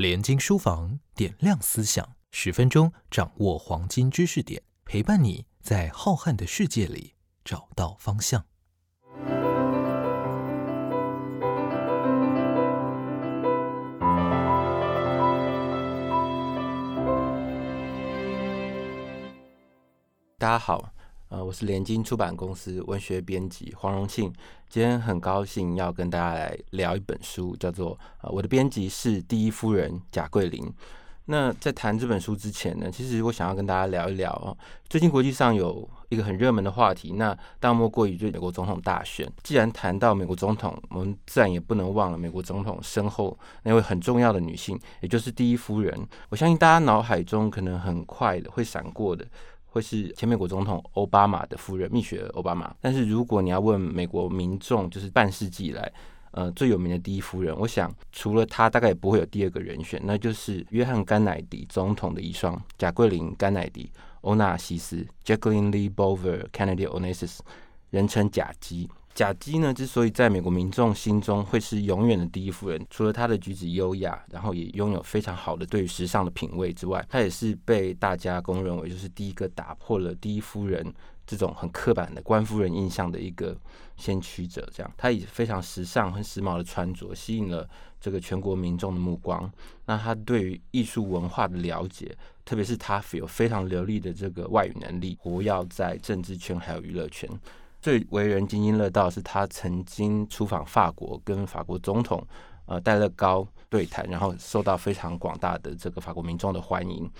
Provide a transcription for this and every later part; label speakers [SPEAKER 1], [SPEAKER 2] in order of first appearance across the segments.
[SPEAKER 1] 联经书房点亮思想，十分钟掌握黄金知识点，陪伴你在浩瀚的世界里找到方向。
[SPEAKER 2] 大家好，呃，我是联经出版公司文学编辑黄荣庆，今天很高兴要跟大家来聊一本书，叫做《呃我的编辑是第一夫人贾桂林》。那在谈这本书之前呢，其实我想要跟大家聊一聊，最近国际上有一个很热门的话题，那大莫过于就美国总统大选。既然谈到美国总统，我们自然也不能忘了美国总统身后那位很重要的女性，也就是第一夫人。我相信大家脑海中可能很快的会闪过的。会是前美国总统奥巴马的夫人蜜雪儿奥巴马，但是如果你要问美国民众，就是半世纪以来，呃最有名的第一夫人，我想除了她，大概也不会有第二个人选，那就是约翰甘乃迪总统的遗孀贾桂林甘乃迪欧纳西斯 （Jacqueline Lee Bover Kennedy Onassis），人称贾基。贾基呢，之所以在美国民众心中会是永远的第一夫人，除了她的举止优雅，然后也拥有非常好的对于时尚的品味之外，她也是被大家公认为就是第一个打破了第一夫人这种很刻板的官夫人印象的一个先驱者。这样，她以非常时尚、很时髦的穿着吸引了这个全国民众的目光。那她对于艺术文化的了解，特别是她有非常流利的这个外语能力，活跃在政治圈还有娱乐圈。最为人津津乐道是他曾经出访法国，跟法国总统呃戴乐高对谈，然后受到非常广大的这个法国民众的欢迎。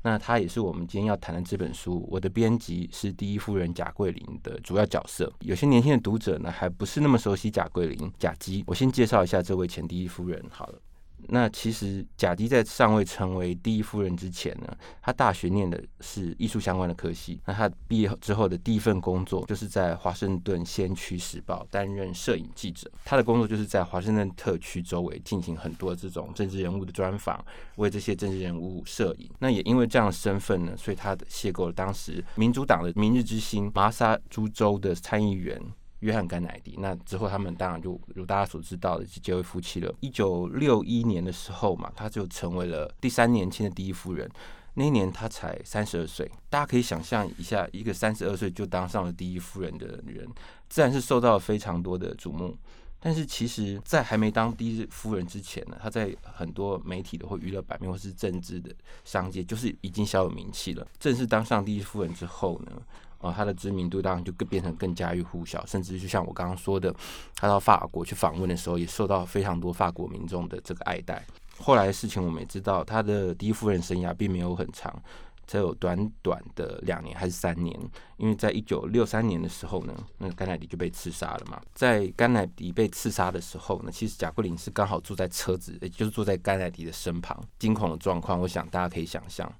[SPEAKER 2] 那他也是我们今天要谈的这本书，我的编辑是第一夫人贾桂林的主要角色。有些年轻的读者呢，还不是那么熟悉贾桂林、贾姬，我先介绍一下这位前第一夫人好了。那其实贾迪在尚未成为第一夫人之前呢，他大学念的是艺术相关的科系。那他毕业之后的第一份工作就是在华盛顿先驱时报担任摄影记者。他的工作就是在华盛顿特区周围进行很多这种政治人物的专访，为这些政治人物摄影。那也因为这样的身份呢，所以她邂逅了当时民主党的明日之星麻萨诸州的参议员。约翰甘乃迪，那之后他们当然就如大家所知道的结为夫妻了。一九六一年的时候嘛，他就成为了第三年轻的第一夫人。那一年他才三十二岁，大家可以想象一下，一个三十二岁就当上了第一夫人的女人，自然是受到了非常多的瞩目。但是其实，在还没当第一夫人之前呢，她在很多媒体的或娱乐版面或是政治的商界，就是已经小有名气了。正式当上第一夫人之后呢？哦，他的知名度当然就更变成更家喻户晓，甚至就像我刚刚说的，他到法国去访问的时候，也受到非常多法国民众的这个爱戴。后来的事情我们也知道，他的第一夫人生涯并没有很长，只有短短的两年还是三年。因为在一九六三年的时候呢，那个甘乃迪就被刺杀了嘛。在甘乃迪被刺杀的时候呢，其实贾桂林是刚好坐在车子，也就是坐在甘乃迪的身旁。惊恐的状况，我想大家可以想象。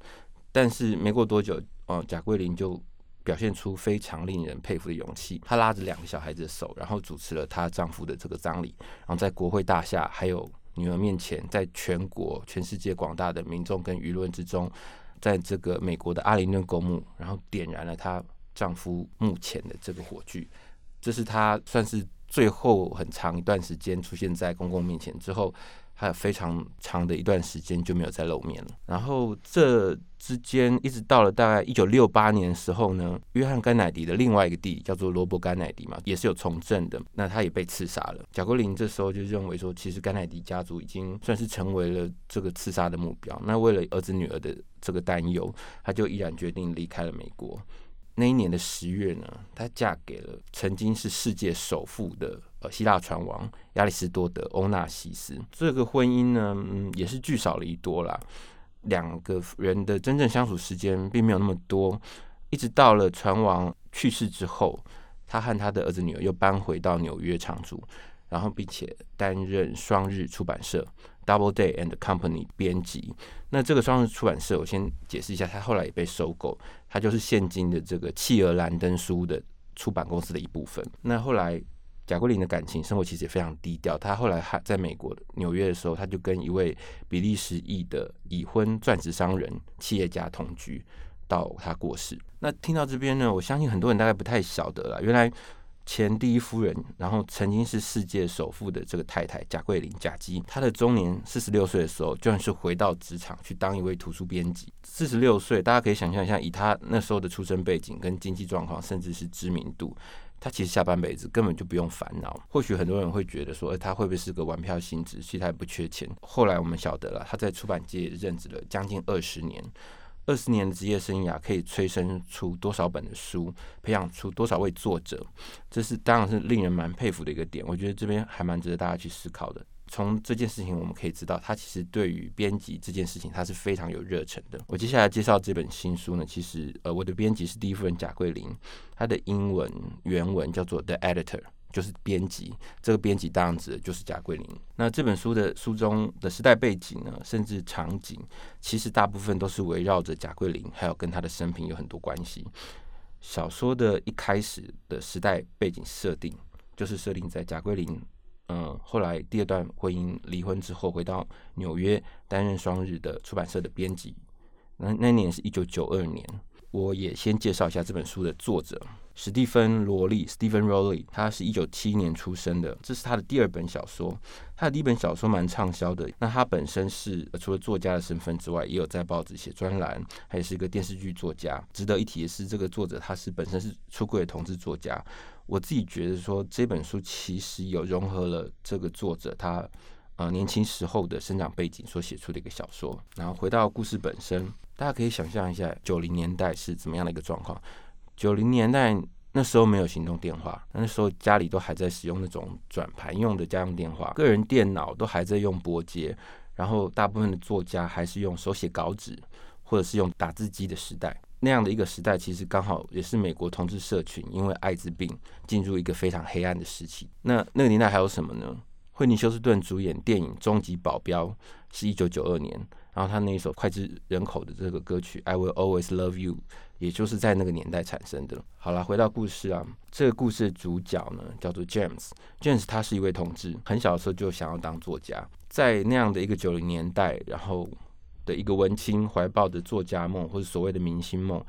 [SPEAKER 2] 但是没过多久，哦，贾桂林就。表现出非常令人佩服的勇气。她拉着两个小孩子的手，然后主持了她丈夫的这个葬礼。然后在国会大厦还有女儿面前，在全国、全世界广大的民众跟舆论之中，在这个美国的阿灵顿公墓，然后点燃了她丈夫墓前的这个火炬。这是她算是最后很长一段时间出现在公共面前之后。还有非常长的一段时间就没有再露面了。然后这之间一直到了大概一九六八年的时候呢，约翰甘乃迪的另外一个弟弟叫做罗伯甘乃迪嘛，也是有从政的，那他也被刺杀了。贾国林这时候就认为说，其实甘乃迪家族已经算是成为了这个刺杀的目标。那为了儿子女儿的这个担忧，他就毅然决定离开了美国。那一年的十月呢，她嫁给了曾经是世界首富的呃希腊船王亚里士多德欧纳西斯。这个婚姻呢，嗯，也是聚少离多啦。两个人的真正相处时间并没有那么多。一直到了船王去世之后，他和他的儿子女儿又搬回到纽约常住，然后并且担任双日出版社。Double Day and Company 编辑，那这个双日出版社，我先解释一下，它后来也被收购，它就是现今的这个企鹅兰登书的出版公司的一部分。那后来贾桂林的感情生活其实也非常低调，他后来还在美国纽约的时候，他就跟一位比利时裔的已婚钻石商人企业家同居，到他过世。那听到这边呢，我相信很多人大概不太晓得了，原来。前第一夫人，然后曾经是世界首富的这个太太贾桂林贾姬，她的中年四十六岁的时候，居然是回到职场去当一位图书编辑。四十六岁，大家可以想象一下，以她那时候的出身背景、跟经济状况，甚至是知名度。他其实下半辈子根本就不用烦恼。或许很多人会觉得说，他会不会是个玩票性质？其实他也不缺钱。后来我们晓得了，他在出版界任职了将近二十年，二十年的职业生涯可以催生出多少本的书，培养出多少位作者，这是当然是令人蛮佩服的一个点。我觉得这边还蛮值得大家去思考的。从这件事情我们可以知道，他其实对于编辑这件事情，他是非常有热忱的。我接下来介绍这本新书呢，其实呃，我的编辑是第一夫人贾桂林，他的英文原文叫做 The Editor，就是编辑。这个编辑当然指的就是贾桂林。那这本书的书中的时代背景呢，甚至场景，其实大部分都是围绕着贾桂林，还有跟他的生平有很多关系。小说的一开始的时代背景设定，就是设定在贾桂林。嗯，后来第二段婚姻离婚之后，回到纽约担任双日的出版社的编辑。那那年是一九九二年。我也先介绍一下这本书的作者史蒂芬·罗利 （Stephen Rowley）。他是一九七一年出生的，这是他的第二本小说。他的第一本小说蛮畅销的。那他本身是除了作家的身份之外，也有在报纸写专栏，还是一个电视剧作家。值得一提的是，这个作者他是本身是出柜的同志作家。我自己觉得说这本书其实有融合了这个作者他呃年轻时候的生长背景所写出的一个小说。然后回到故事本身，大家可以想象一下九零年代是怎么样的一个状况。九零年代那时候没有行动电话，那时候家里都还在使用那种转盘用的家用电话，个人电脑都还在用拨接，然后大部分的作家还是用手写稿纸或者是用打字机的时代。那样的一个时代，其实刚好也是美国同志社群因为艾滋病进入一个非常黑暗的时期。那那个年代还有什么呢？惠尼休斯顿主演电影《终极保镖》是一九九二年，然后他那一首脍炙人口的这个歌曲《I Will Always Love You》，也就是在那个年代产生的。好了，回到故事啊，这个故事的主角呢叫做 James。James 他是一位同志，很小的时候就想要当作家，在那样的一个九零年代，然后。的一个文青怀抱的作家梦或者所谓的明星梦，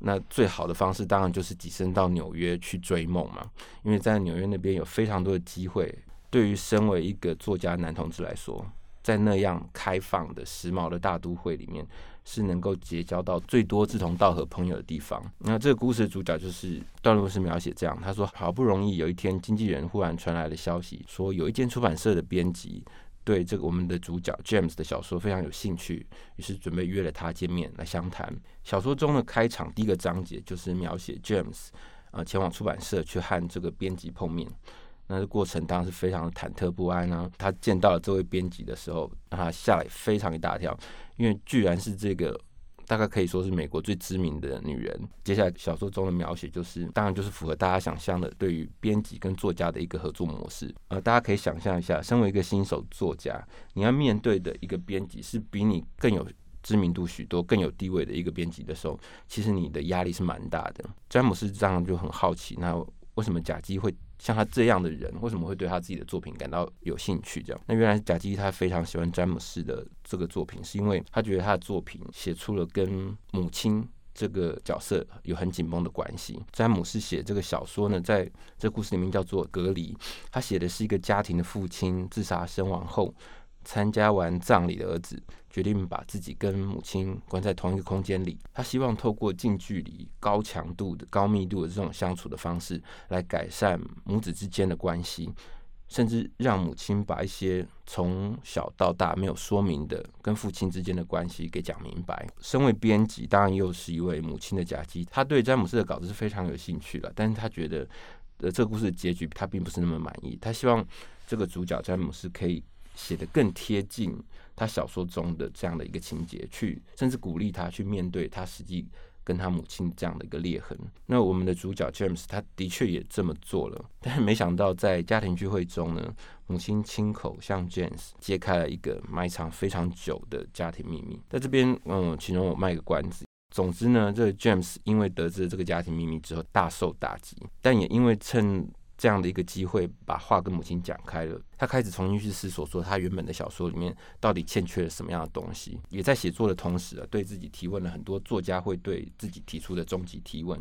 [SPEAKER 2] 那最好的方式当然就是跻身到纽约去追梦嘛。因为在纽约那边有非常多的机会，对于身为一个作家男同志来说，在那样开放的时髦的大都会里面，是能够结交到最多志同道合朋友的地方。那这个故事的主角就是段落是描写这样，他说好不容易有一天，经纪人忽然传来了消息，说有一间出版社的编辑。对这个我们的主角 James 的小说非常有兴趣，于是准备约了他见面来相谈。小说中的开场第一个章节就是描写 James 啊前往出版社去和这个编辑碰面，那个过程当然是非常忐忑不安啊。他见到了这位编辑的时候，他吓了非常一大跳，因为居然是这个。大概可以说是美国最知名的女人。接下来小说中的描写就是，当然就是符合大家想象的对于编辑跟作家的一个合作模式。呃，大家可以想象一下，身为一个新手作家，你要面对的一个编辑是比你更有知名度许多、更有地位的一个编辑的时候，其实你的压力是蛮大的。詹姆斯这样就很好奇，那为什么贾基会？像他这样的人，为什么会对他自己的作品感到有兴趣？这样，那原来贾基他非常喜欢詹姆斯的这个作品，是因为他觉得他的作品写出了跟母亲这个角色有很紧绷的关系。詹姆斯写这个小说呢，在这故事里面叫做《隔离》，他写的是一个家庭的父亲自杀身亡后。参加完葬礼的儿子决定把自己跟母亲关在同一个空间里。他希望透过近距离、高强度的、高密度的这种相处的方式来改善母子之间的关系，甚至让母亲把一些从小到大没有说明的跟父亲之间的关系给讲明白。身为编辑，当然又是一位母亲的夹击，他对詹姆斯的稿子是非常有兴趣的。但是他觉得，呃，这个故事的结局他并不是那么满意。他希望这个主角詹姆斯可以。写的更贴近他小说中的这样的一个情节，去甚至鼓励他去面对他实际跟他母亲这样的一个裂痕。那我们的主角 James 他的确也这么做了，但是没想到在家庭聚会中呢，母亲亲口向 James 揭开了一个埋藏非常久的家庭秘密。在这边，嗯，其中我卖个关子。总之呢，这 James 因为得知了这个家庭秘密之后大受打击，但也因为趁这样的一个机会，把话跟母亲讲开了。他开始重新去思索，说他原本的小说里面到底欠缺了什么样的东西。也在写作的同时啊，对自己提问了很多作家会对自己提出的终极提问：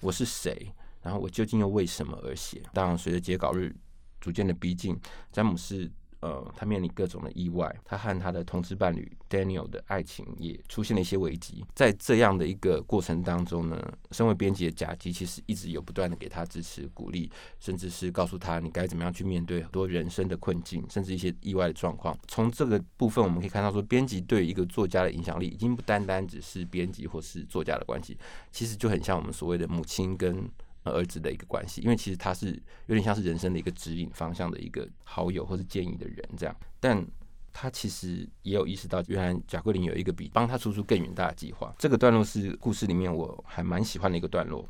[SPEAKER 2] 我是谁？然后我究竟又为什么而写？当然，随着截稿日逐渐的逼近，詹姆斯。呃，他面临各种的意外，他和他的同志伴侣 Daniel 的爱情也出现了一些危机。在这样的一个过程当中呢，身为编辑的贾基其实一直有不断的给他支持、鼓励，甚至是告诉他你该怎么样去面对很多人生的困境，甚至一些意外的状况。从这个部分我们可以看到，说编辑对一个作家的影响力，已经不单单只是编辑或是作家的关系，其实就很像我们所谓的母亲跟。儿子的一个关系，因为其实他是有点像是人生的一个指引方向的一个好友或是建议的人这样，但他其实也有意识到，原来贾桂林有一个比帮他出出更远大的计划。这个段落是故事里面我还蛮喜欢的一个段落，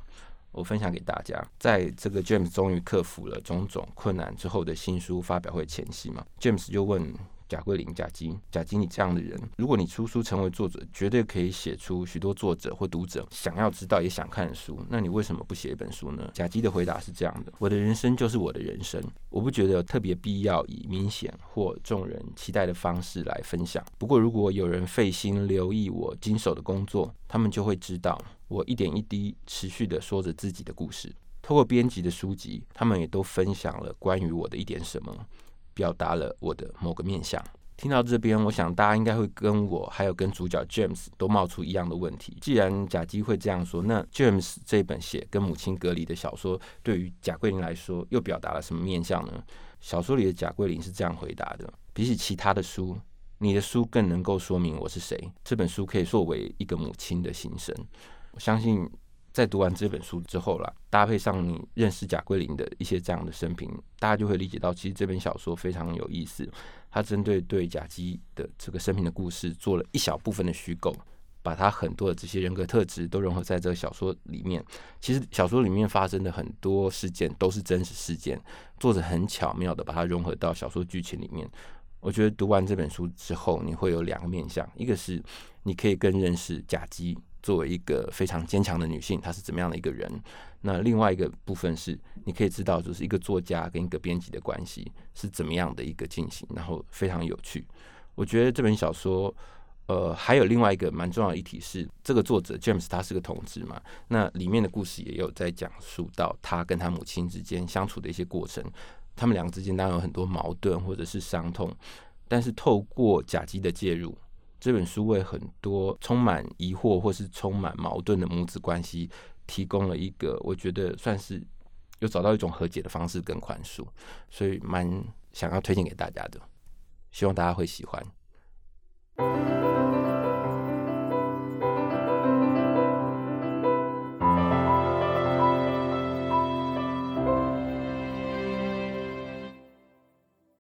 [SPEAKER 2] 我分享给大家。在这个 James 终于克服了种种困难之后的新书发表会前夕嘛，James 就问。贾桂林、贾金、贾金，你这样的人，如果你出书成为作者，绝对可以写出许多作者或读者想要知道也想看的书。那你为什么不写一本书呢？贾基的回答是这样的：我的人生就是我的人生，我不觉得有特别必要以明显或众人期待的方式来分享。不过，如果有人费心留意我经手的工作，他们就会知道我一点一滴持续的说着自己的故事。透过编辑的书籍，他们也都分享了关于我的一点什么。表达了我的某个面相。听到这边，我想大家应该会跟我还有跟主角 James 都冒出一样的问题。既然贾基会这样说，那 James 这本写跟母亲隔离的小说，对于贾桂林来说又表达了什么面相呢？小说里的贾桂林是这样回答的：比起其他的书，你的书更能够说明我是谁。这本书可以作为一个母亲的心声。我相信。在读完这本书之后啦，搭配上你认识贾桂林的一些这样的生平，大家就会理解到，其实这本小说非常有意思。它针对对贾基的这个生平的故事做了一小部分的虚构，把他很多的这些人格特质都融合在这个小说里面。其实小说里面发生的很多事件都是真实事件，作者很巧妙的把它融合到小说剧情里面。我觉得读完这本书之后，你会有两个面向，一个是你可以更认识贾基。作为一个非常坚强的女性，她是怎么样的一个人？那另外一个部分是，你可以知道，就是一个作家跟一个编辑的关系是怎么样的一个进行，然后非常有趣。我觉得这本小说，呃，还有另外一个蛮重要的议题是，这个作者 James 他是个同志嘛，那里面的故事也有在讲述到他跟他母亲之间相处的一些过程，他们两个之间当然有很多矛盾或者是伤痛，但是透过甲基的介入。这本书为很多充满疑惑或是充满矛盾的母子关系提供了一个，我觉得算是有找到一种和解的方式跟宽恕，所以蛮想要推荐给大家的，希望大家会喜欢。